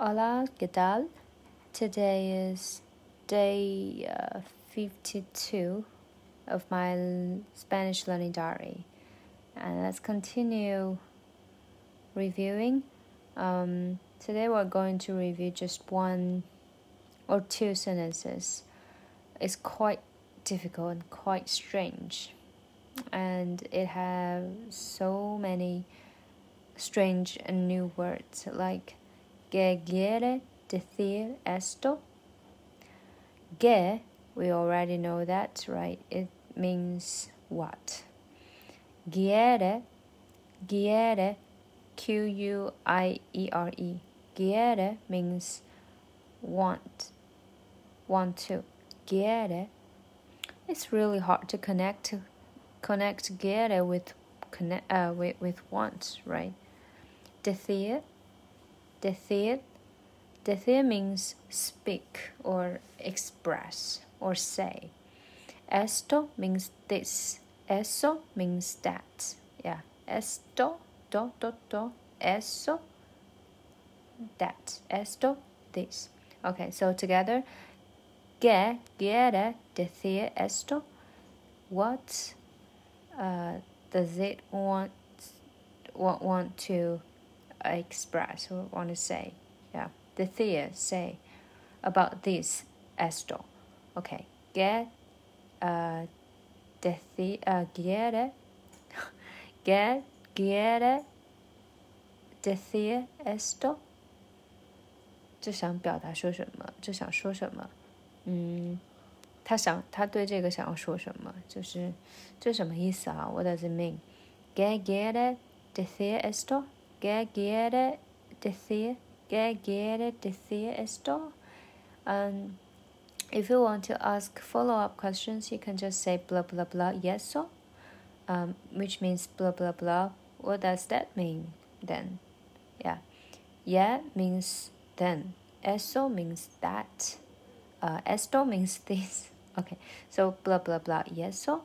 Hola, ¿qué tal? Today is day uh, 52 of my Spanish learning diary. And let's continue reviewing. Um, today we're going to review just one or two sentences. It's quite difficult and quite strange. And it has so many strange and new words like ¿Qué quiere decir esto? Que, we already know that, right? It means what? Quiere, quiere, Q U I E R E. Quiere means want, want to. Quiere. It's really hard to connect connect quiere with connect uh, with with want, right? Decir Decir. Decir means speak or express or say. Esto means this. Eso means that. Yeah. Esto, do, do, do. Eso, that. Esto, this. Okay, so together. Que quiere decir esto? What uh, does it want, want, want to express or want to say. Yeah, the Thea say about this esto. Okay, get uh, decir, uh, quiere, get, quiere decir esto. 这想表达说什么？这想说什么？嗯，他想他对这个想要说什么？就是这什么意思啊？What does it mean? ¿Qué quiere decir esto? ¿Qué quiere decir? ¿Qué quiere decir esto? Um, if you want to ask follow-up questions, you can just say blah blah blah y eso, um, which means blah blah blah. What does that mean then? Yeah, yeah means then. Eso means that. Uh, esto means this. Okay, so blah blah blah y eso.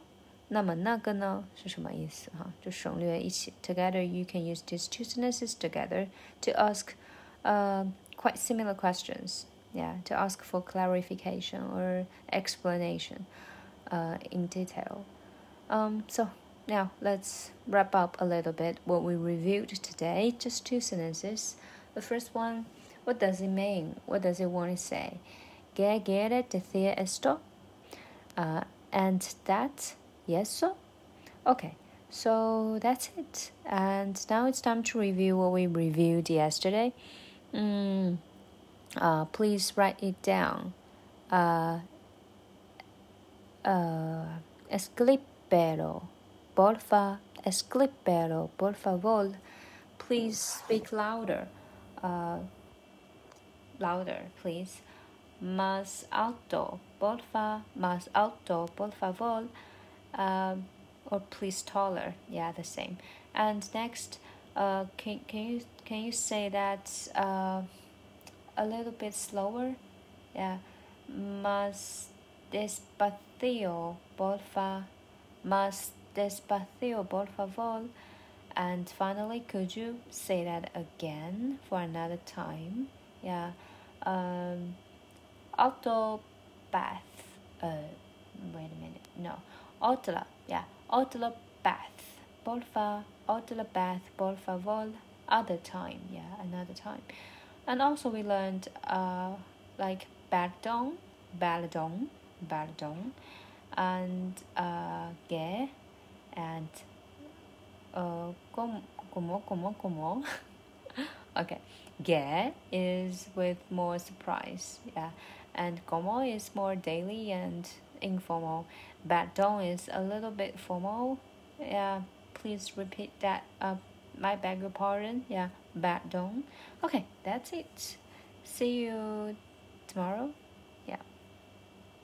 那么那个呢是什么意思哈？就省略一起。Together you can use these two sentences together to ask uh, quite similar questions. Yeah, to ask for clarification or explanation uh, in detail. Um, so now let's wrap up a little bit what we reviewed today. Just two sentences. The first one, what does it mean? What does it want to say? ¿Qué quiere decir esto? Uh, and that Yes, so? Okay, so that's it. And now it's time to review what we reviewed yesterday. Mm, uh, please write it down. Uh, uh, escríbelo, porfa, escríbelo, por favor. Please speak louder. Uh, louder, please. Más alto, porfa, más alto, por favor um, or please taller. Yeah, the same. And next, uh, can can you can you say that uh, a little bit slower? Yeah, más despacio, porfa. Más despacio, por favor. And finally, could you say that again for another time? Yeah. Um, auto bath. Uh, wait a minute. No. Otra, yeah, otra vez. Porfa, otra vez, por favor. Other time, yeah, another time. And also we learned uh like pardon, pardon, pardon, and uh que, and uh como, como, como. okay, ge is with more surprise, yeah, and como is more daily and informal. Pardon is a little bit formal. Yeah, please repeat that. Uh, my beg your pardon. Yeah, pardon. Okay, that's it. See you tomorrow.